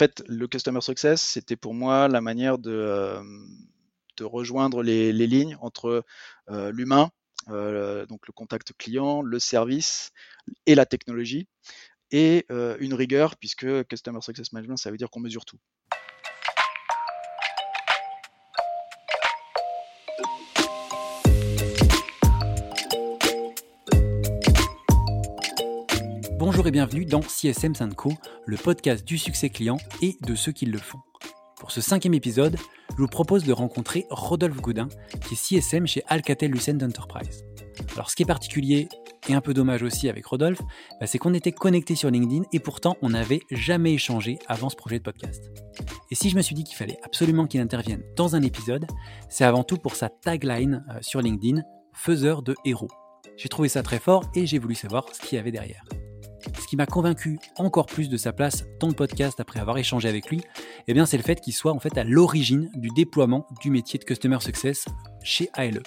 fait, le Customer Success, c'était pour moi la manière de, de rejoindre les, les, lignes entre l'humain, donc le contact client, le service et la technologie, et une rigueur, puisque Customer Success Management, ça veut dire qu'on mesure tout. Et bienvenue dans CSM Co, le podcast du succès client et de ceux qui le font. Pour ce cinquième épisode, je vous propose de rencontrer Rodolphe Gaudin, qui est CSM chez Alcatel Lucent Enterprise. Alors ce qui est particulier et un peu dommage aussi avec Rodolphe, bah, c'est qu'on était connectés sur LinkedIn et pourtant on n'avait jamais échangé avant ce projet de podcast. Et si je me suis dit qu'il fallait absolument qu'il intervienne dans un épisode, c'est avant tout pour sa tagline euh, sur LinkedIn, faiseur de héros. J'ai trouvé ça très fort et j'ai voulu savoir ce qu'il y avait derrière. Qui m'a convaincu encore plus de sa place dans le podcast après avoir échangé avec lui, eh bien c'est le fait qu'il soit en fait à l'origine du déploiement du métier de Customer Success chez ALE.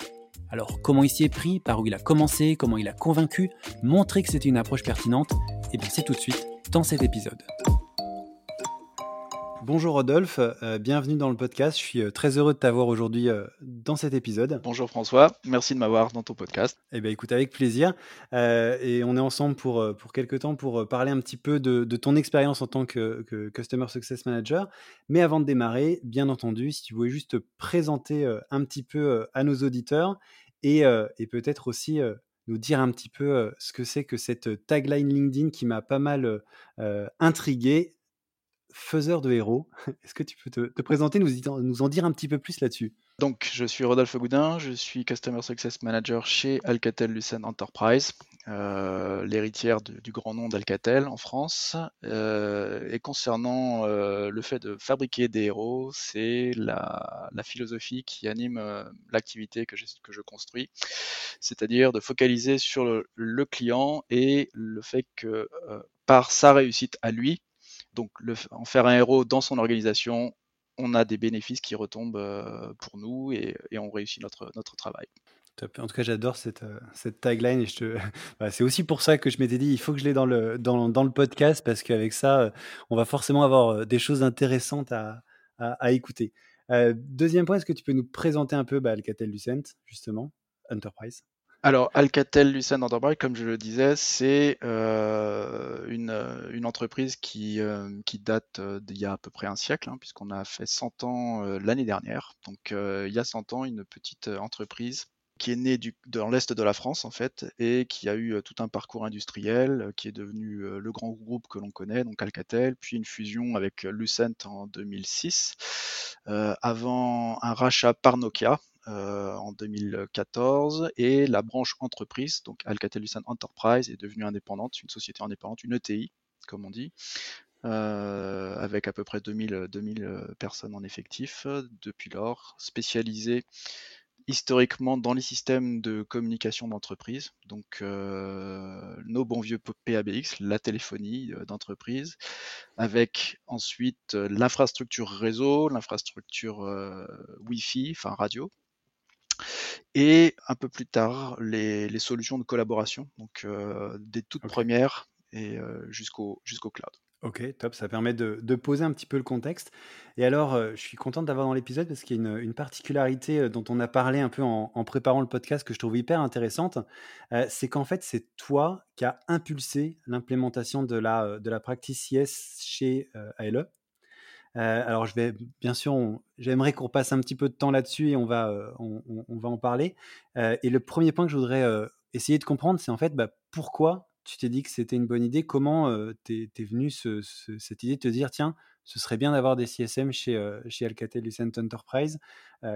Alors comment il s'y est pris, par où il a commencé, comment il a convaincu, montrer que c'était une approche pertinente, eh bien c'est tout de suite dans cet épisode. Bonjour Rodolphe, euh, bienvenue dans le podcast. Je suis euh, très heureux de t'avoir aujourd'hui euh, dans cet épisode. Bonjour François, merci de m'avoir dans ton podcast. Eh bien écoute, avec plaisir. et on est ensemble pour, pour quelques temps pour parler un petit peu de, ton expérience en tant que, Customer Success Manager. Mais avant de démarrer, bien entendu, si tu voulais juste te présenter un petit peu à nos auditeurs et, et peut-être aussi nous dire un petit peu ce que c'est que cette tagline LinkedIn qui m'a pas mal intrigué faiseur de héros. Est-ce que tu peux te, présenter, nous, en dire un petit peu plus là-dessus? Donc, je suis Rodolphe Goudin, je suis Customer Success Manager chez Alcatel Lucent Enterprise, euh, l'héritière du grand nom d'Alcatel en France. Euh, et concernant euh, le fait de fabriquer des héros, c'est la, philosophie qui anime l'activité que, je construis, c'est-à-dire de focaliser sur le, client et le fait que par sa réussite à lui, donc en faire un héros dans son organisation, on a des bénéfices qui retombent euh, pour nous et, on réussit notre, notre travail. En tout cas, j'adore cette, euh, cette, tagline et je bah, c'est aussi pour ça que je m'étais dit il faut que je l'ai dans le, dans, dans, le podcast parce qu'avec ça, euh, on va forcément avoir des choses intéressantes à, à, écouter. deuxième point, est-ce que tu peux nous présenter un peu bah, Alcatel Lucent, justement, Enterprise? Alors, Alcatel Lucent Enterprise, comme je le disais, c'est euh, une, euh, une, entreprise qui, euh, qui date d'il y a à peu près un siècle, hein, puisqu'on a fait 100 ans l'année dernière. Donc, il y a 100 ans, une petite entreprise qui est née dans l'est de la France en fait et qui a eu tout un parcours industriel, qui est devenu le grand groupe que l'on connaît, donc Alcatel, puis une fusion avec Lucent en 2006, avant un rachat par Nokia euh, en 2014 et la branche entreprise, donc Alcatel-Lucent Enterprise, est devenue indépendante, une société indépendante, une ETI, comme on dit, euh, avec à peu près 2000, 2000 personnes en effectif. Depuis lors, spécialisée historiquement dans les systèmes de communication d'entreprise, donc euh, nos bons vieux PABX, la téléphonie d'entreprise, avec ensuite l'infrastructure réseau, l'infrastructure Wi-Fi, enfin radio, et un peu plus tard, les, solutions de collaboration, donc euh, des toutes premières et euh, jusqu'au jusqu'au cloud. Ok, top, ça permet de, poser un petit peu le contexte. Et alors, euh, je suis content d'avoir dans l'épisode parce qu'il y a une, particularité dont on a parlé un peu en, préparant le podcast que je trouve hyper intéressante. c'est qu'en fait, c'est toi qui as impulsé l'implémentation de la, de la practice CS chez ALE. Euh, alors, je vais, bien sûr, j'aimerais qu'on passe un petit peu de temps là-dessus et on va, euh, en parler. Euh, et le premier point que je voudrais essayer de comprendre, c'est en fait bah, pourquoi tu t'es dit que c'était une bonne idée, comment t'es es venu cette idée de te dire, tiens, ce serait bien d'avoir des CSM chez, chez Alcatel Lucent Enterprise.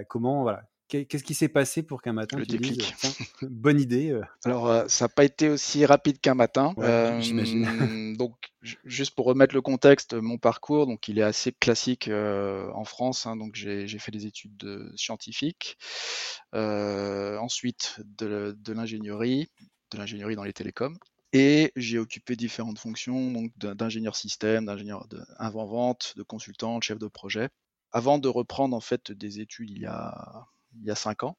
comment, voilà, Qu'est-ce qui s'est passé pour qu'un matin le tu déclic. bonne idée euh. Alors euh, ça n'a pas été aussi rapide qu'un matin. Euh, j'imagine. donc juste pour remettre le contexte, mon parcours, donc il est assez classique en France. Hein, donc j'ai fait des études scientifiques, ensuite de, l'ingénierie, de l'ingénierie dans les télécoms. Et j'ai occupé différentes fonctions, donc d'ingénieur système, d'ingénieur avant-vente, de consultant, de chef de projet, avant de reprendre en fait des études il y a il y a cinq ans,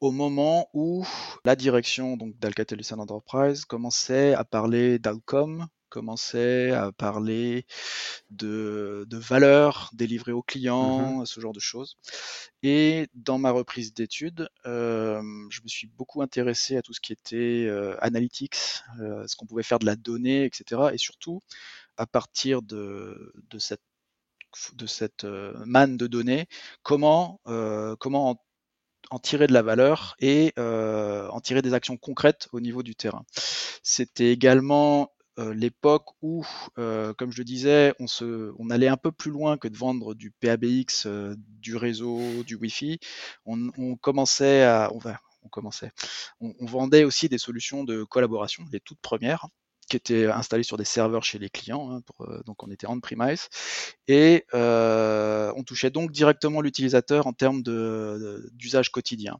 au moment où la direction donc d'Alcatel Lucent Enterprise commençait à parler d'Alcom commençait à parler de, de valeur délivrée aux clients, Mmh ce genre de choses. Et dans ma reprise d'études, euh, je me suis beaucoup intéressé à tout ce qui était euh, analytics, euh, ce qu'on pouvait faire de la donnée, etc. Et surtout, à partir de, de cette de cette euh, manne de données, comment, comment en, en, tirer de la valeur et euh, en tirer des actions concrètes au niveau du terrain. C'était également euh, l'époque où, euh, comme je le disais, on, se, on allait un peu plus loin que de vendre du PABX, du réseau, du Wi-Fi. On, on commençait à, on, on commençait, on, vendait aussi des solutions de collaboration, les toutes premières qui étaient installées sur des serveurs chez les clients, hein, pour, donc on était on-premise, et euh, on touchait donc directement l'utilisateur en termes d'usage quotidien.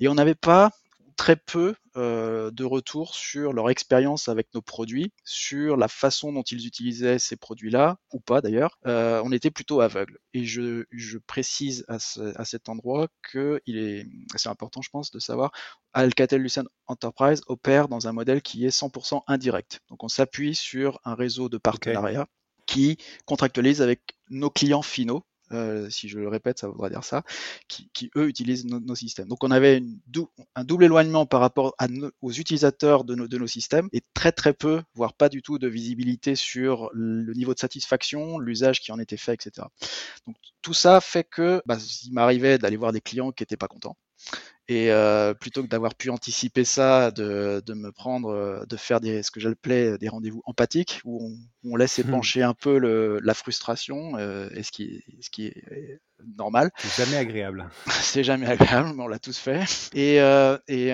Et on n'avait pas très peu euh, de retours sur leur expérience avec nos produits, sur la façon dont ils utilisaient ces produits-là, ou pas d'ailleurs. Euh, on était plutôt aveugle. Et je, je précise à, ce, à, cet endroit que il est, c'est important, je pense, de savoir, Alcatel-Lucent Enterprise opère dans un modèle qui est 100% indirect. Donc on s'appuie sur un réseau de partenariats. Okay qui contractualise avec nos clients finaux, euh, si je le répète, ça voudra dire ça, qui, qui eux utilisent nos, systèmes. Donc on avait une dou un double éloignement par rapport à aux utilisateurs de nos, de nos, systèmes et très très peu, voire pas du tout de visibilité sur le niveau de satisfaction, l'usage qui en était fait, etc. Donc tout ça fait que bah, il m'arrivait d'aller voir des clients qui n'étaient pas contents. Et euh, plutôt que d'avoir pu anticiper ça, de, de, me prendre, de faire des, ce que j'appelais des rendez-vous empathiques, où on, on laisse épancher un peu le, la frustration, euh, et ce qui, ce qui est normal. C'est jamais agréable. C'est jamais agréable, mais on l'a tous fait. Et, euh, et,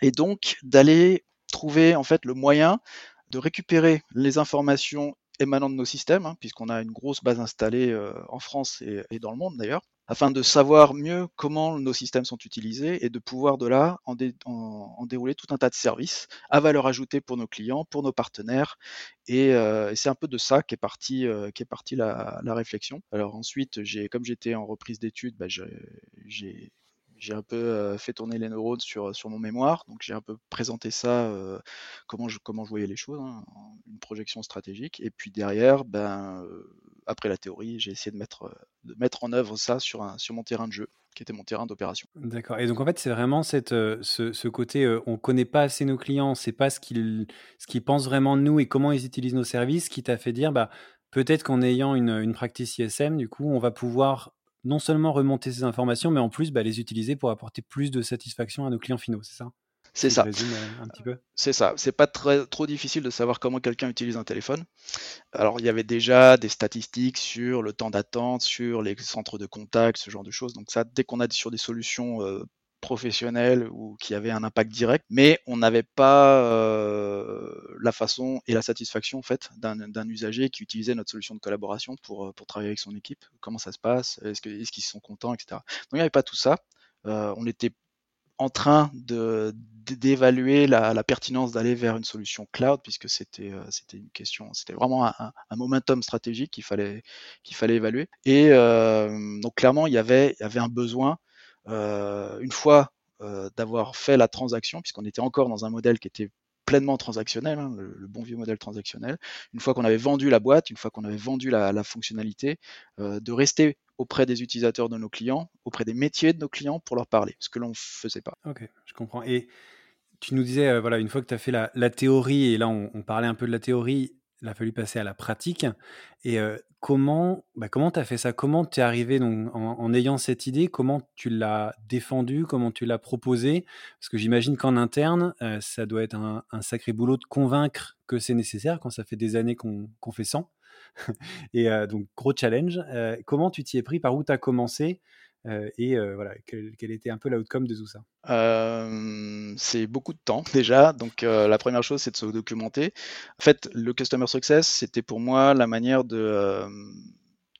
et donc d'aller trouver en fait le moyen de récupérer les informations émanant de nos systèmes, hein, puisqu'on a une grosse base installée euh, en France et, et, dans le monde d'ailleurs, afin de savoir mieux comment nos systèmes sont utilisés et de pouvoir de là en, dé, en, en dérouler tout un tas de services à valeur ajoutée pour nos clients, pour nos partenaires, et, euh, c'est un peu de ça qu'est partie euh, qu'est partie la, réflexion. Alors ensuite, comme j'étais en reprise d'études, bah, j'ai j'ai un peu euh, fait tourner les neurones sur, sur mon mémoire, donc j'ai un peu présenté ça, euh, comment, je, comment je voyais les choses, hein, une projection stratégique, et puis derrière, ben, euh, après la théorie, j'ai essayé de mettre, de mettre en œuvre ça sur, un, sur mon terrain de jeu qui était mon terrain d'opération. D'accord. Et donc en fait, c'est vraiment cette, ce, ce, côté, on ne connaît pas assez nos clients, c'est pas ce qu'ils, ce qu'ils pensent vraiment de nous et comment ils utilisent nos services qui t'a fait dire, bah, peut-être qu'en ayant une, une practice ISM, du coup, on va pouvoir non seulement remonter ces informations, mais en plus bah, les utiliser pour apporter plus de satisfaction à nos clients finaux, c'est ça? C'est ça. Peu. C'est ça. C'est pas très, trop difficile de savoir comment quelqu'un utilise un téléphone. Alors il y avait déjà des statistiques sur le temps d'attente, sur les centres de contact, ce genre de choses. Donc ça, dès qu'on a sur des solutions euh, professionnel ou qui avait un impact direct, mais on n'avait pas euh, la façon et la satisfaction en fait d'un usager qui utilisait notre solution de collaboration pour, pour travailler avec son équipe. Comment ça se passe? Est-ce qu'ils est qu sont contents, etc. Donc il n'y avait pas tout ça. Euh, on était en train de d'évaluer la, pertinence d'aller vers une solution cloud puisque c'était euh, c'était une question c'était vraiment un, momentum stratégique qu'il fallait qu'il fallait évaluer. Et euh, donc clairement il y avait il y avait un besoin euh, une fois d'avoir fait la transaction, puisqu'on était encore dans un modèle qui était pleinement transactionnel, hein, le, bon vieux modèle transactionnel. Une fois qu'on avait vendu la boîte, une fois qu'on avait vendu la, fonctionnalité, euh, de rester auprès des utilisateurs de nos clients, auprès des métiers de nos clients pour leur parler, ce que l'on ne faisait pas. Ok, je comprends. Et tu nous disais, euh, voilà, une fois que tu as fait la, théorie, et là on, parlait un peu de la théorie, il a fallu passer à la pratique. Et comment bah, comment tu as fait ça? Comment tu es arrivé donc, en, ayant cette idée? Comment tu l'as défendue? Comment tu l'as proposée? Parce que j'imagine qu'en interne, ça doit être un, sacré boulot de convaincre que c'est nécessaire quand ça fait des années qu'on qu fait 100. Et donc, gros challenge. Comment tu t'y es pris? Par où tu as commencé? Et euh, voilà, quel, était un peu l'outcome de tout ça? Euh, C'est beaucoup de temps déjà. Donc la première chose, c'est de se documenter. En fait, le Customer Success, c'était pour moi la manière de,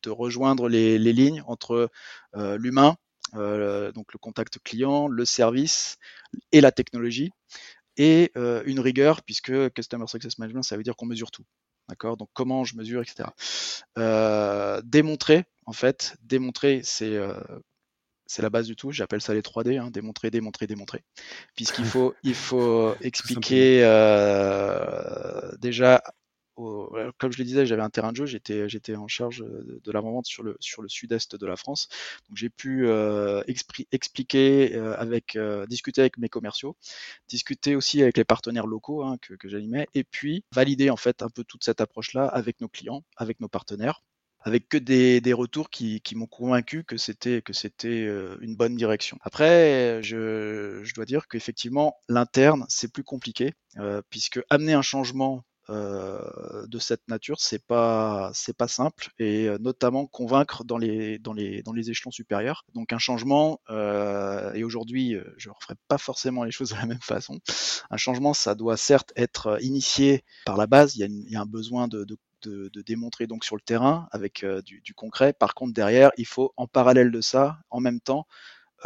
rejoindre les, lignes entre l'humain, donc le contact client, le service et la technologie, et une rigueur, puisque Customer Success Management, ça veut dire qu'on mesure tout. D'accord? Donc comment je mesure, etc. Euh, démontrer, en fait, démontrer, c'est euh, c'est la base du tout. J'appelle ça les 3D, hein, démontrer, démontrer, démontrer. Puisqu'il faut, il faut expliquer euh, déjà comme je le disais, j'avais un terrain de jeu, j'étais, j'étais en charge de, la vente sur le, sur le sud-est de la France. Donc j'ai pu euh, expliquer, euh, avec, euh, discuter avec mes commerciaux, discuter aussi avec les partenaires locaux hein, que, que j'animais, et puis valider en fait un peu toute cette approche-là avec nos clients, avec nos partenaires avec que des, des retours qui, qui m'ont convaincu que c'était que c'était euh, une bonne direction. Après, je, je dois dire qu'effectivement l'interne c'est plus compliqué euh, puisque amener un changement euh, de cette nature, c'est pas c'est pas simple et euh, notamment convaincre dans les dans les dans les échelons supérieurs. Donc un changement euh, et aujourd'hui je ne referai pas forcément les choses de la même façon. Un changement, ça doit certes être initié par la base. Il y a, il y a un besoin de, de de, démontrer donc sur le terrain avec euh, du, concret. Par contre, derrière, il faut en parallèle de ça, en même temps,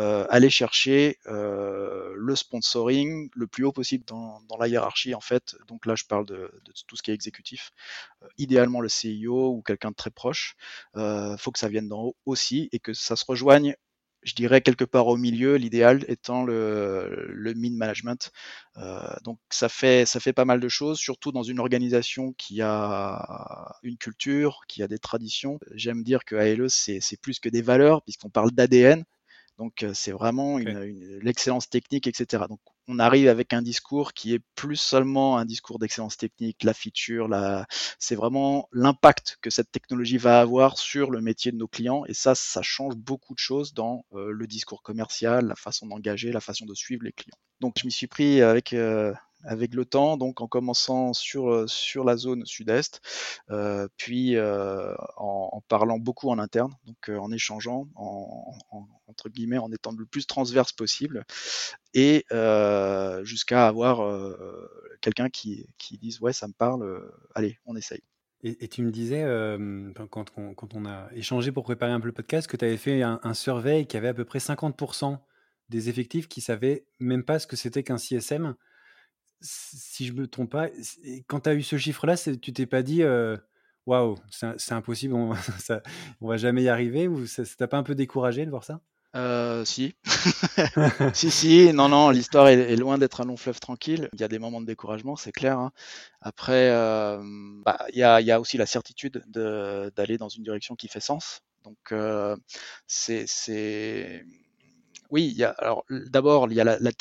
euh, aller chercher euh, le sponsoring le plus haut possible dans, la hiérarchie en fait. Donc là, je parle de, tout ce qui est exécutif. Idéalement le CIO ou quelqu'un de très proche. Euh, faut que ça vienne d'en haut aussi et que ça se rejoigne je dirais quelque part au milieu, l'idéal étant le, le mid management. Euh, donc ça fait ça fait pas mal de choses, surtout dans une organisation qui a une culture, qui a des traditions. J'aime dire que ALE c'est plus que des valeurs puisqu'on parle d'ADN. Donc c'est vraiment une, une, l'excellence technique, etc. Donc on arrive avec un discours qui est plus seulement un discours d'excellence technique, la feature, la... c'est vraiment l'impact que cette technologie va avoir sur le métier de nos clients. Et ça, ça change beaucoup de choses dans euh, le discours commercial, la façon d'engager, la façon de suivre les clients. Donc je m'y suis pris avec euh, avec le temps, donc en commençant sur, euh, sur la zone sud-est, euh, puis euh, en, parlant beaucoup en interne, donc en échangeant, en, en, entre guillemets, en étant le plus transverse possible, et jusqu'à avoir quelqu'un qui, qui dise ouais ça me parle, allez on essaye. Et, tu me disais, quand, quand, on, a échangé pour préparer un peu le podcast, que tu avais fait un, un survey qui avait à peu près 50% des effectifs qui savaient même pas ce que c'était qu'un CSM si je me trompe pas, quand tu as eu ce chiffre-là, tu t'es pas dit waouh, c'est impossible, on, ça, on va jamais y arriver ou ça t'a pas un peu découragé de voir ça? Euh, si. si, si, non, non, l'histoire est, est, loin d'être un long fleuve tranquille. Il y a des moments de découragement, c'est clair. Hein. Après, euh, bah, il, y a, il y a aussi la certitude d'aller dans une direction qui fait sens. Donc, euh, c'est oui, alors d'abord, il y a la,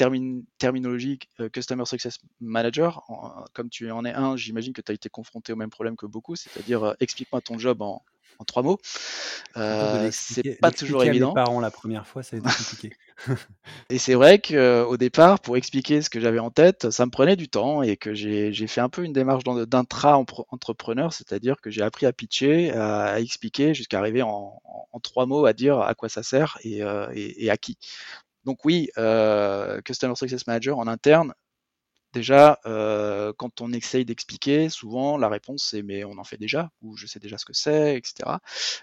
terminologie euh, Customer Success Manager. Comme tu en es un, j'imagine que tu as été confronté au même problème que beaucoup, c'est-à-dire euh, explique-moi ton job en, en trois mots. Euh, c'est pas toujours évident. Mes parents la première fois, ça a été compliqué. et c'est vrai qu'au départ, pour expliquer ce que j'avais en tête, ça me prenait du temps et que j'ai fait un peu une démarche d'intra-entrepreneur, c'est-à-dire que j'ai appris à pitcher, à, à expliquer jusqu'à arriver en, en, en, trois mots à dire à quoi ça sert et, euh, et, et à qui. Donc oui, euh, Customer Success Manager en interne, Déjà, euh, quand on essaye d'expliquer, souvent la réponse c'est mais on en fait déjà, ou je sais déjà ce que c'est, etc.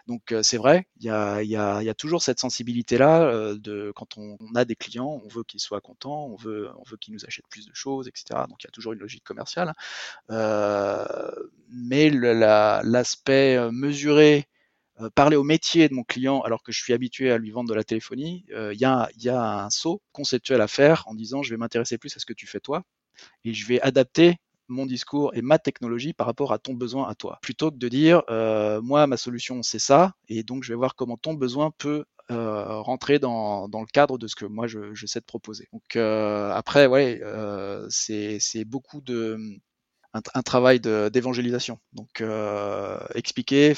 Donc euh, c'est vrai, il y a, toujours cette sensibilité-là euh, de quand on, a des clients, on veut qu'ils soient contents, on veut, qu'ils nous achètent plus de choses, etc. Donc il y a toujours une logique commerciale. Mais l'aspect la, mesuré, parler au métier de mon client alors que je suis habitué à lui vendre de la téléphonie, il y, a, y, a, un saut conceptuel à faire en disant je vais m'intéresser plus à ce que tu fais toi et je vais adapter mon discours et ma technologie par rapport à ton besoin à toi. Plutôt que de dire, euh, moi, ma solution, c'est ça, et donc je vais voir comment ton besoin peut euh, rentrer dans, dans, le cadre de ce que moi, je, sais te proposer. Donc euh, après, ouais, c'est beaucoup de... Un, un travail d'évangélisation. Donc expliquer,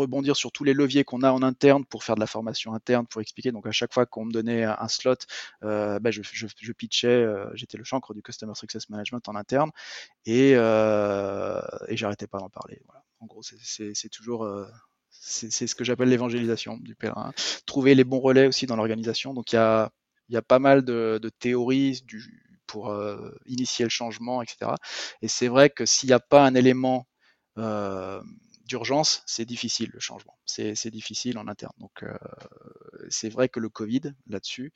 rebondir sur tous les leviers qu'on a en interne pour faire de la formation interne, pour expliquer. Donc à chaque fois qu'on me donnait un slot, euh, bah, je, pitchais, euh, j'étais le chancre du Customer Success Management en interne et, euh, j'arrêtais pas d'en parler. En gros, c'est toujours ce que j'appelle l'évangélisation du pèlerin. Trouver les bons relais aussi dans l'organisation. Donc il y a, y pas mal de, théories pour initier le changement, etc. Et c'est vrai que s'il n'y a pas un élément d'urgence, c'est difficile le changement. C'est difficile en interne. Donc euh, c'est vrai que le Covid là-dessus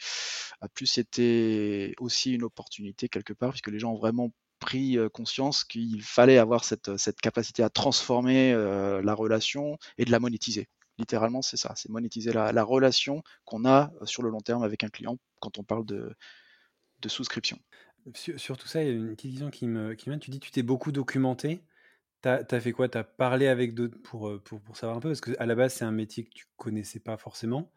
a plus été aussi une opportunité quelque part, puisque les gens ont vraiment pris euh, conscience qu'il fallait avoir cette, cette, capacité à transformer euh, la relation et de la monétiser. Littéralement, c'est ça, c'est monétiser la, la relation qu'on a sur le long terme avec un client quand on parle de, souscription. Sur, tout ça, il y a une petite question qui me, qui me Tu dis tu t'es beaucoup documenté. Tu as, fait quoi? Tu as parlé avec d'autres pour, pour, pour, savoir un peu? Parce qu'à la base, c'est un métier que tu connaissais pas forcément.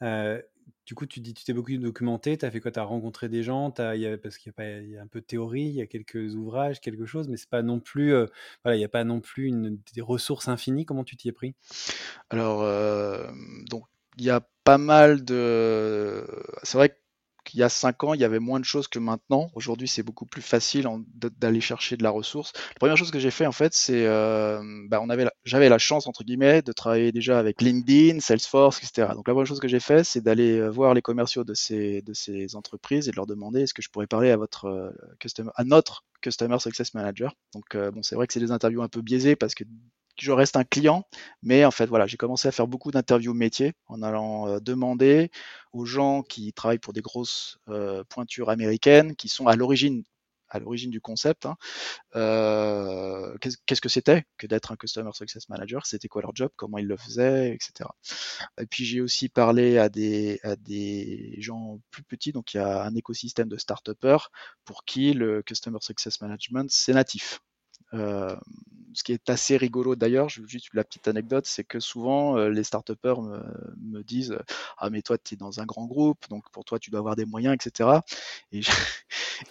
du coup, tu dis, tu t'es beaucoup documenté, tu as fait quoi? Tu as rencontré des gens? As, y a, Parce qu'il y, a y a un peu de théorie, il y a quelques ouvrages, quelque chose, mais c'est pas non plus, voilà, il n'y a pas non plus une, des ressources infinies. Comment tu t'y es pris? Alors, donc, il y a pas mal de. C'est vrai que il y a cinq ans, il y avait moins de choses que maintenant. Aujourd'hui, c'est beaucoup plus facile d'aller chercher de la ressource. La première chose que j'ai fait, en fait, c'est, euh, bah, on avait, j'avais la chance entre guillemets de travailler déjà avec LinkedIn, Salesforce, etc. Donc la première chose que j'ai fait, c'est d'aller euh, voir les commerciaux de ces entreprises et de leur demander est-ce que je pourrais parler à votre euh, customer, à notre Customer Success Manager? Donc bon, c'est vrai que c'est des interviews un peu biaisées parce que je reste un client, mais en fait voilà, j'ai commencé à faire beaucoup d'interviews métiers en allant euh, demander aux gens qui travaillent pour des grosses euh, pointures américaines, qui sont à l'origine à l'origine du concept, hein, euh, qu'est-ce que c'était que d'être un Customer Success Manager, c'était quoi leur job, comment ils le faisaient, etc. Et puis j'ai aussi parlé à des, à des gens plus petits, donc il y a un écosystème de start pour qui le Customer Success Management, c'est natif. Ce qui est assez rigolo d'ailleurs, juste la petite anecdote, c'est que souvent euh, les start me, me, disent Ah, mais toi, tu es dans un grand groupe, donc pour toi, tu dois avoir des moyens, etc. Et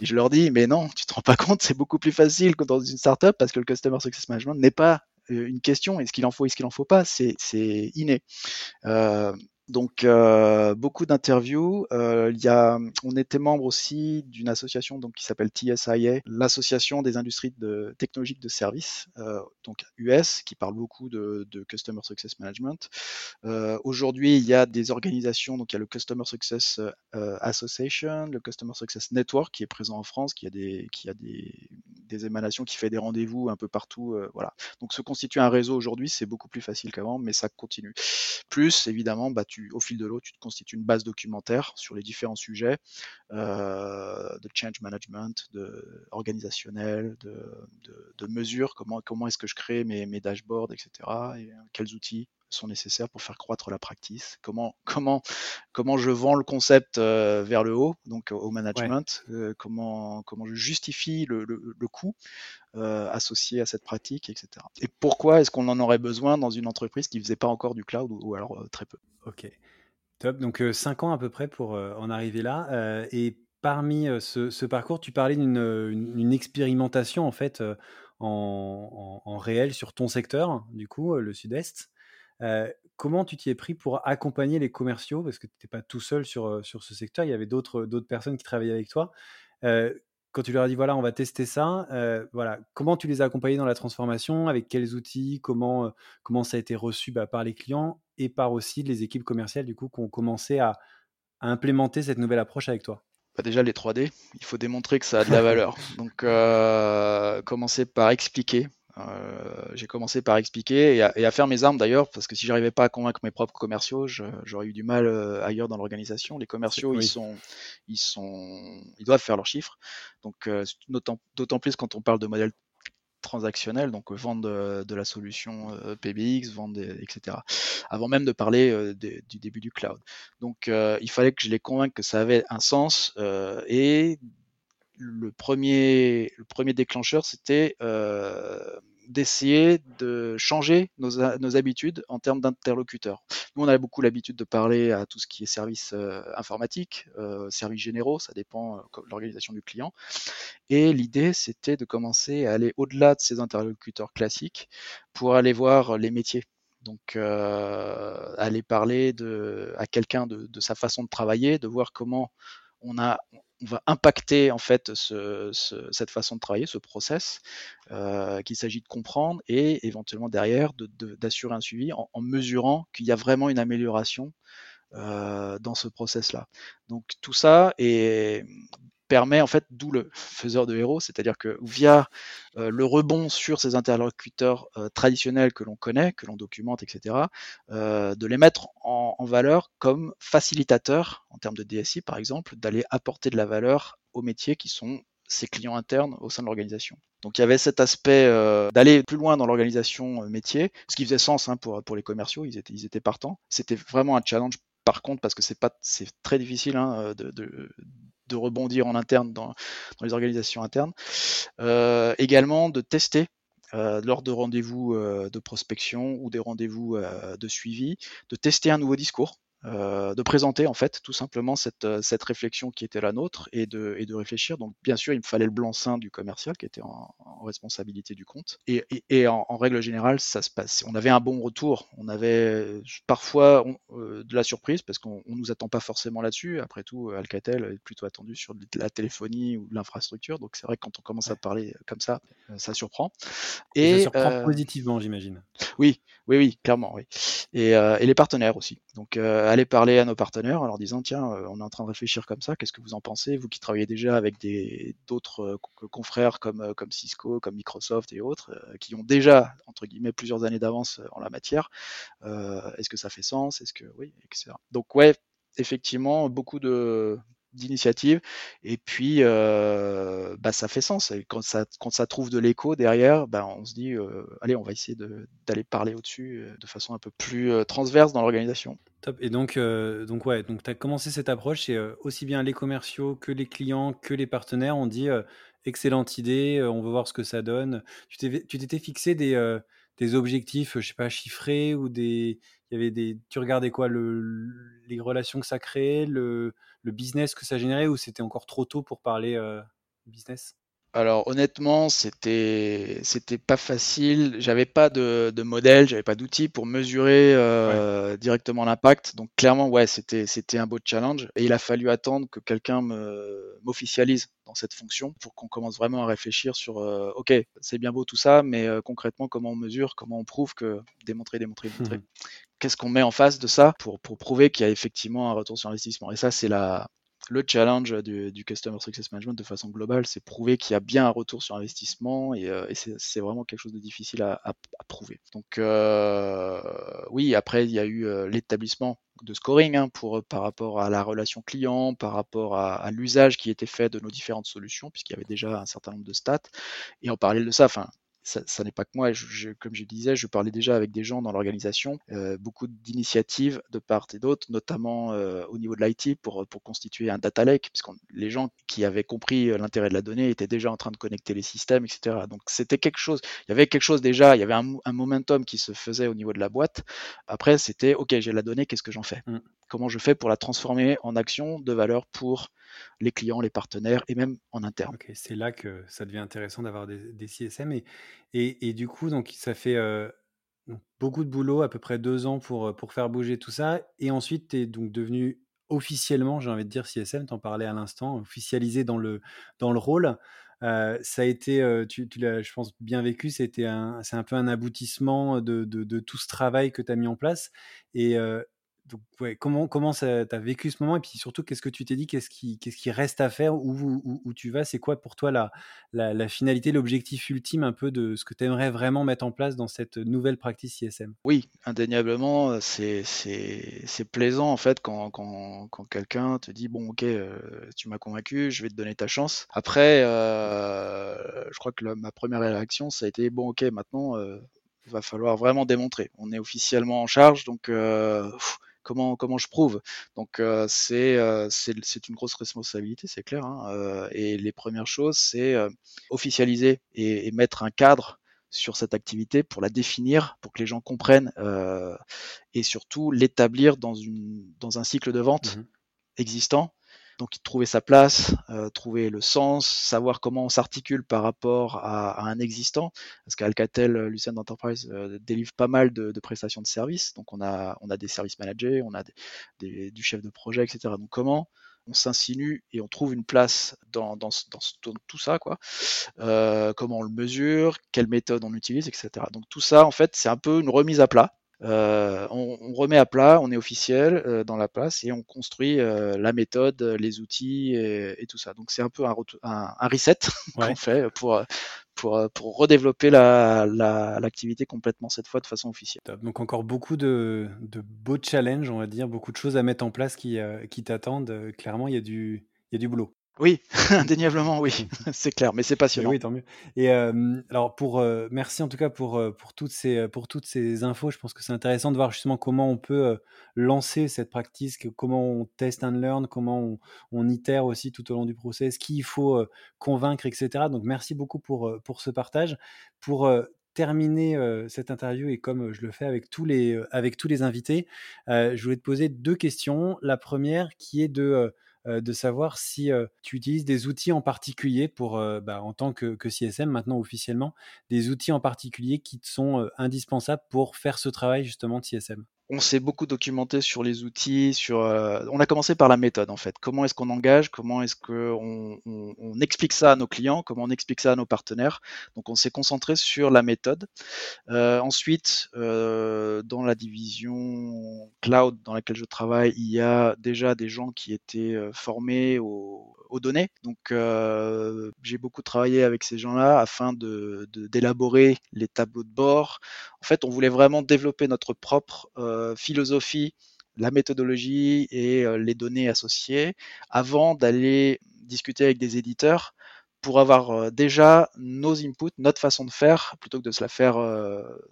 je, leur dis Mais non, tu te rends pas compte, c'est beaucoup plus facile que dans une startup parce que le Customer Success Management n'est pas euh, une question est-ce qu'il en faut, est-ce qu'il en faut pas, c'est inné. Euh, donc euh, beaucoup d'interviews. Euh, on était membre aussi d'une association donc qui s'appelle TSIA, l'association des industries de, technologiques de services, euh, donc US, qui parle beaucoup de, de Customer Success Management. Aujourd'hui, il y a des organisations, donc il y a le Customer Success Association, le Customer Success Network qui est présent en France, qui a des, qui a des, des émanations, qui fait des rendez-vous un peu partout. Voilà. Donc se constituer un réseau aujourd'hui, c'est beaucoup plus facile qu'avant, mais ça continue. Plus évidemment, bah, tu au fil de l'eau, tu te constitues une base documentaire sur les différents sujets euh, de change management, de organisationnel, de, mesures, comment, comment est-ce que je crée mes, mes dashboards, etc. Et euh, quels outils sont nécessaires pour faire croître la practice, comment, comment, comment je vends le concept euh, vers le haut, donc au management, comment, comment je justifie le, le, coût associé à cette pratique, etc. Et pourquoi est-ce qu'on en aurait besoin dans une entreprise qui ne faisait pas encore du cloud ou alors très peu? Ok, top. Donc, 5 ans à peu près pour en arriver là. et parmi ce, parcours, tu parlais d'une expérimentation en fait en, réel sur ton secteur, du coup, le Sud-Est. Comment tu t'y es pris pour accompagner les commerciaux? Parce que tu n'étais pas tout seul sur, sur ce secteur, il y avait d'autres personnes qui travaillaient avec toi. quand tu leur as dit, voilà, on va tester ça, voilà, comment tu les as accompagnés dans la transformation? Avec quels outils? Comment, comment ça a été reçu bah, par les clients et par aussi les équipes commerciales du coup qui ont commencé à, implémenter cette nouvelle approche avec toi? Bah déjà les 3D, il faut démontrer que ça a de la valeur. Donc euh, commencer par expliquer. Euh, j'ai commencé par expliquer et à, faire mes armes d'ailleurs, parce que si j'arrivais pas à convaincre mes propres commerciaux, j'aurais eu du mal euh, ailleurs dans l'organisation. Les commerciaux, ils sont, ils sont, ils doivent faire leurs chiffres. Donc d'autant plus quand on parle de modèle transactionnel, donc vendre de, la solution euh, PBX, vendre, etc. Avant même de parler euh, du début du cloud. Donc euh, il fallait que je les convainque que ça avait un sens et le premier, le premier déclencheur, c'était d'essayer de changer nos, habitudes en termes d'interlocuteurs. Nous, on a beaucoup l'habitude de parler à tout ce qui est service euh, informatique, euh, services généraux, ça dépend euh, de l'organisation du client. Et l'idée, c'était de commencer à aller au-delà de ces interlocuteurs classiques pour aller voir les métiers. Donc, aller parler de, à quelqu'un de, de, sa façon de travailler, de voir comment on a va impacter en fait cette façon de travailler, ce process, euh, qu'il s'agit de comprendre et éventuellement derrière d'assurer un suivi en, mesurant qu'il y a vraiment une amélioration euh, dans ce process-là. Donc tout ça est permet en fait, d'où le faiseur de héros, c'est-à-dire que via euh, le rebond sur ces interlocuteurs euh, traditionnels que l'on connaît, que l'on documente, etc., euh, de les mettre en, valeur comme facilitateurs, en termes de DSI par exemple, d'aller apporter de la valeur aux métiers qui sont ses clients internes au sein de l'organisation. Donc il y avait cet aspect d'aller plus loin dans l'organisation métier, ce qui faisait sens hein, pour, pour les commerciaux, ils étaient, ils étaient partants. C'était vraiment un challenge par contre parce que c'est c'est très difficile hein, de rebondir en interne dans, les organisations internes. Euh, également de tester lors de rendez-vous de prospection ou des rendez-vous de suivi, de tester un nouveau discours euh, de présenter en fait tout simplement cette, euh, cette réflexion qui était la nôtre et de, et de réfléchir. Donc bien sûr, il me fallait le blanc-seing du commercial qui était en, responsabilité du compte. Et, et, en, règle générale, ça se passe. On avait un bon retour. On avait parfois euh, de la surprise parce qu'on ne nous attend pas forcément là-dessus. Après tout, Alcatel est plutôt attendu sur la téléphonie ou l'infrastructure. Donc c'est vrai que quand on commence à parler comme ça, ça surprend. Et, ça surprend positivement, j'imagine. Oui, oui, oui, clairement, oui. Et, et les partenaires aussi. Donc aller parler à nos partenaires en leur disant tiens, euh, on est en train de réfléchir comme ça, qu'est-ce que vous en pensez Vous qui travaillez déjà avec des d'autres euh, confrères comme, euh, comme Cisco, comme Microsoft et autres, qui ont déjà entre guillemets plusieurs années d'avance en la matière, est-ce que ça fait sens Est-ce que oui, etc. Donc ouais, effectivement, beaucoup de d'initiative. Et puis euh, bah, ça fait sens. Et quand ça quand ça trouve de l'écho derrière bah, on se dit euh, allez on va essayer d'aller parler au-dessus euh, de façon un peu plus transverse dans l'organisation. Top. Et donc donc ouais donc tu as commencé cette approche c'est aussi bien les commerciaux que les clients que les partenaires on dit excellente idée on veut voir ce que ça donne. Tu t'étais fixé des des objectifs je sais pas chiffrés ou des il y avait des tu regardais quoi le, les relations que ça créait le le business que ça générait ou c'était encore trop tôt pour parler euh, business? Alors honnêtement, c'était c'était pas facile. J'avais pas de, de modèle, j'avais pas d'outils pour mesurer euh, directement l'impact. Donc clairement, ouais, c'était c'était un beau challenge. Et il a fallu attendre que quelqu'un m'officialise dans cette fonction pour qu'on commence vraiment à réfléchir sur euh, ok, c'est bien beau tout ça, mais concrètement comment on mesure, comment on prouve que démontrer, démontrer, démontrer. Qu'est-ce qu'on met en face de ça pour, pour prouver qu'il y a effectivement un retour sur investissement? Et ça, c'est la, le challenge du, Customer Success Management de façon globale, c'est prouver qu'il y a bien un retour sur investissement et, euh, c'est vraiment quelque chose de difficile à, prouver. Donc euh, oui, après il y a eu euh, l'établissement de scoring hein, pour, par rapport à la relation client, par rapport à, l'usage qui était fait de nos différentes solutions, puisqu'il y avait déjà un certain nombre de stats. Et en parallèle de ça, enfin, ça, n'est pas que moi. comme je disais, je parlais déjà avec des gens dans l'organisation, euh, beaucoup d'initiatives de part et d'autre, notamment euh, au niveau de l'IT pour, pour constituer un data lake, puisque les gens qui avaient compris euh, l'intérêt de la donnée étaient déjà en train de connecter les systèmes, etc. Donc c'était quelque chose, il y avait quelque chose déjà, il y avait un, momentum qui se faisait au niveau de la boîte. Après, c'était, OK, j'ai la donnée, qu'est-ce que j'en fais? Mmh. Comment je fais pour la transformer en action de valeur pour les clients, les partenaires et même en interne. c'est là que ça devient intéressant d'avoir des, CSM. Et, du coup, donc, ça fait euh, beaucoup de boulot, à peu près deux ans pour, pour faire bouger tout ça. Et ensuite, tu es donc devenu officiellement, j'ai envie de dire CSM, t'en parlais à l'instant, officialisé dans le, dans le rôle. Euh, ça a été, euh, tu, l'as, je pense, bien vécu. C'était c'est un peu un aboutissement de, de, tout ce travail que tu as mis en place. Et, donc, ouais, comment comment tu as vécu ce moment et puis surtout qu'est-ce que tu t'es dit qu'est-ce qui qu'est-ce qui reste à faire où, où, tu vas? C'est quoi pour toi la, la, finalité l'objectif ultime un peu de ce que tu aimerais vraiment mettre en place dans cette nouvelle pratique ISM Oui, indéniablement euh, c'est c'est plaisant en fait quand, quand, quand quelqu'un te dit bon ok euh, tu m'as convaincu je vais te donner ta chance. Après euh, je crois que ma première réaction ça a été bon ok maintenant il va falloir vraiment démontrer. On est officiellement en charge, donc comment comment je prouve Donc euh, euh, c'est c'est une grosse responsabilité, c'est clair. Hein, euh, et les premières choses, c'est officialiser et, mettre un cadre sur cette activité pour la définir, pour que les gens comprennent et surtout l'établir dans une dans un cycle de vente mmh existant donc trouver sa place, euh, trouver le sens, savoir comment on s'articule par rapport à, un existant, parce qu'Alcatel euh, Lucent Enterprise euh, délivre pas mal de, prestations de services, donc on a, on a des services managers, on a des, du chef de projet, etc. Donc comment on s'insinue et on trouve une place dans, dans, dans, tout ça, quoi. comment on le mesure, quelle méthode on utilise, etc. Donc tout ça, en fait, c'est un peu une remise à plat euh, on, remet à plat, on est officiel euh, dans la place et on construit euh, la méthode, les outils et, tout ça. Donc c'est un peu un, un, reset qu'on fait pour, pour, pour redévelopper l'activité la, complètement cette fois de façon officielle. Donc encore beaucoup de, de, beaux challenges, on va dire, beaucoup de choses à mettre en place qui, qui t'attendent. Clairement, il y, a du, il y a du boulot. Oui, indéniablement, oui, c'est clair, mais c'est passionnant. oui, tant mieux. Et alors, pour merci en tout cas pour pour toutes ces pour toutes ces infos. Je pense que c'est intéressant de voir justement comment on peut lancer cette pratique, comment on test and learn, comment on, on itère aussi tout au long du process, qui il faut convaincre, etc. Donc, merci beaucoup pour pour ce partage. Pour terminer cette interview et comme je le fais avec tous les, avec tous les invités, je voulais te poser deux questions. La première qui est de de savoir si tu utilises des outils en particulier pour, bah, en tant que, que, CSM maintenant officiellement, des outils en particulier qui te sont indispensables pour faire ce travail justement de CSM on s'est beaucoup documenté sur les outils, sur. Euh, on a commencé par la méthode en fait. Comment est-ce qu'on engage Comment est-ce qu'on on, explique ça à nos clients Comment on explique ça à nos partenaires Donc on s'est concentré sur la méthode. Euh, ensuite, euh, dans la division cloud dans laquelle je travaille, il y a déjà des gens qui étaient formés données. Donc j'ai beaucoup travaillé avec ces gens-là afin d'élaborer les tableaux de bord. En fait, on voulait vraiment développer notre propre euh, philosophie, la méthodologie et euh, les données associées avant d'aller discuter avec des éditeurs pour avoir euh, déjà nos inputs, notre façon de faire, plutôt que de se la faire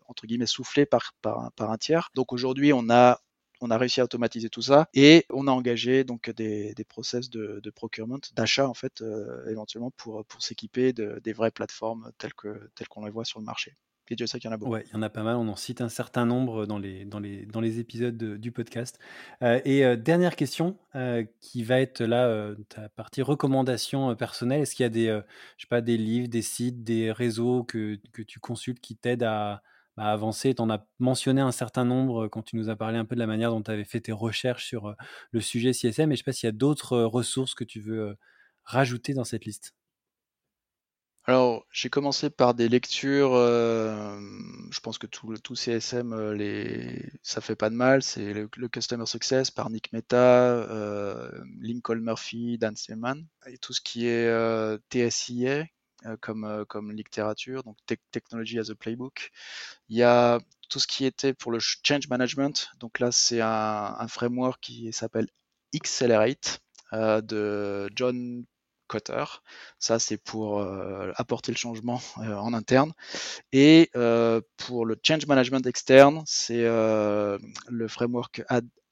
entre guillemets souffler par, par, un tiers. Donc aujourd'hui, on a on a réussi à automatiser tout ça et on a engagé donc des, des process de, procurement, d'achat en fait, éventuellement pour, pour s'équiper de, des vraies plateformes telles que telles qu'on les voit sur le marché. Et Dieu sait qu'il y en a beaucoup. Ouais, il y en a pas mal. On en cite un certain nombre dans les, dans les, dans les épisodes du podcast. Euh, et euh, dernière question, euh, qui va être là, ta partie recommandation personnelle. Est-ce qu'il y a des, je sais pas, des livres, des sites, des réseaux que, que tu consultes qui t'aident à, à, avancer Tu en as mentionné un certain nombre quand tu nous as parlé un peu de la manière dont tu avais fait tes recherches sur le sujet CSM. Et je sais pas s'il y a d'autres ressources que tu veux rajouter dans cette liste. Alors, j'ai commencé par des lectures, je pense que tout, CSM, les, ça fait pas de mal, c'est le, Customer Success par Nick Meta, euh, Lincoln Murphy, Dan Stillman, et tout ce qui est euh, TSIA comme, comme littérature, donc Technology as a Playbook. Il y a tout ce qui était pour le Change Management, donc là c'est un, framework qui s'appelle Accelerate de John Cotter. Ça, c'est pour euh, apporter le changement euh, en interne. Et euh, pour le change management externe, c'est le framework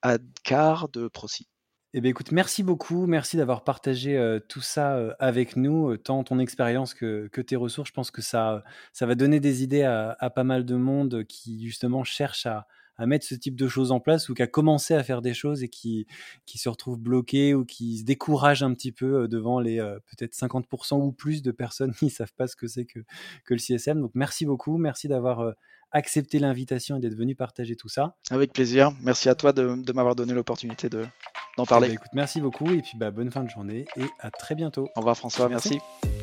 ADCAR de Procy. Eh bien, écoute, merci beaucoup. Merci d'avoir partagé tout ça avec nous, tant ton expérience que, tes ressources. Je pense que ça, ça va donner des idées à, à pas mal de monde qui, justement, cherche à, à mettre ce type de choses en place ou qui a commencé à faire des choses et qui, qui se retrouve bloqué ou qui se décourage un petit peu euh, devant les euh, peut-être 50% ou plus de personnes qui ne savent pas ce que c'est que, que le CSM. Donc merci beaucoup, merci d'avoir euh, accepté l'invitation et d'être venu partager tout ça. Avec plaisir, merci à toi de, de m'avoir donné l'opportunité d'en eh parler. Ben, écoute, merci beaucoup et puis bah, bonne fin de journée et à très bientôt. Au revoir François, merci. Merci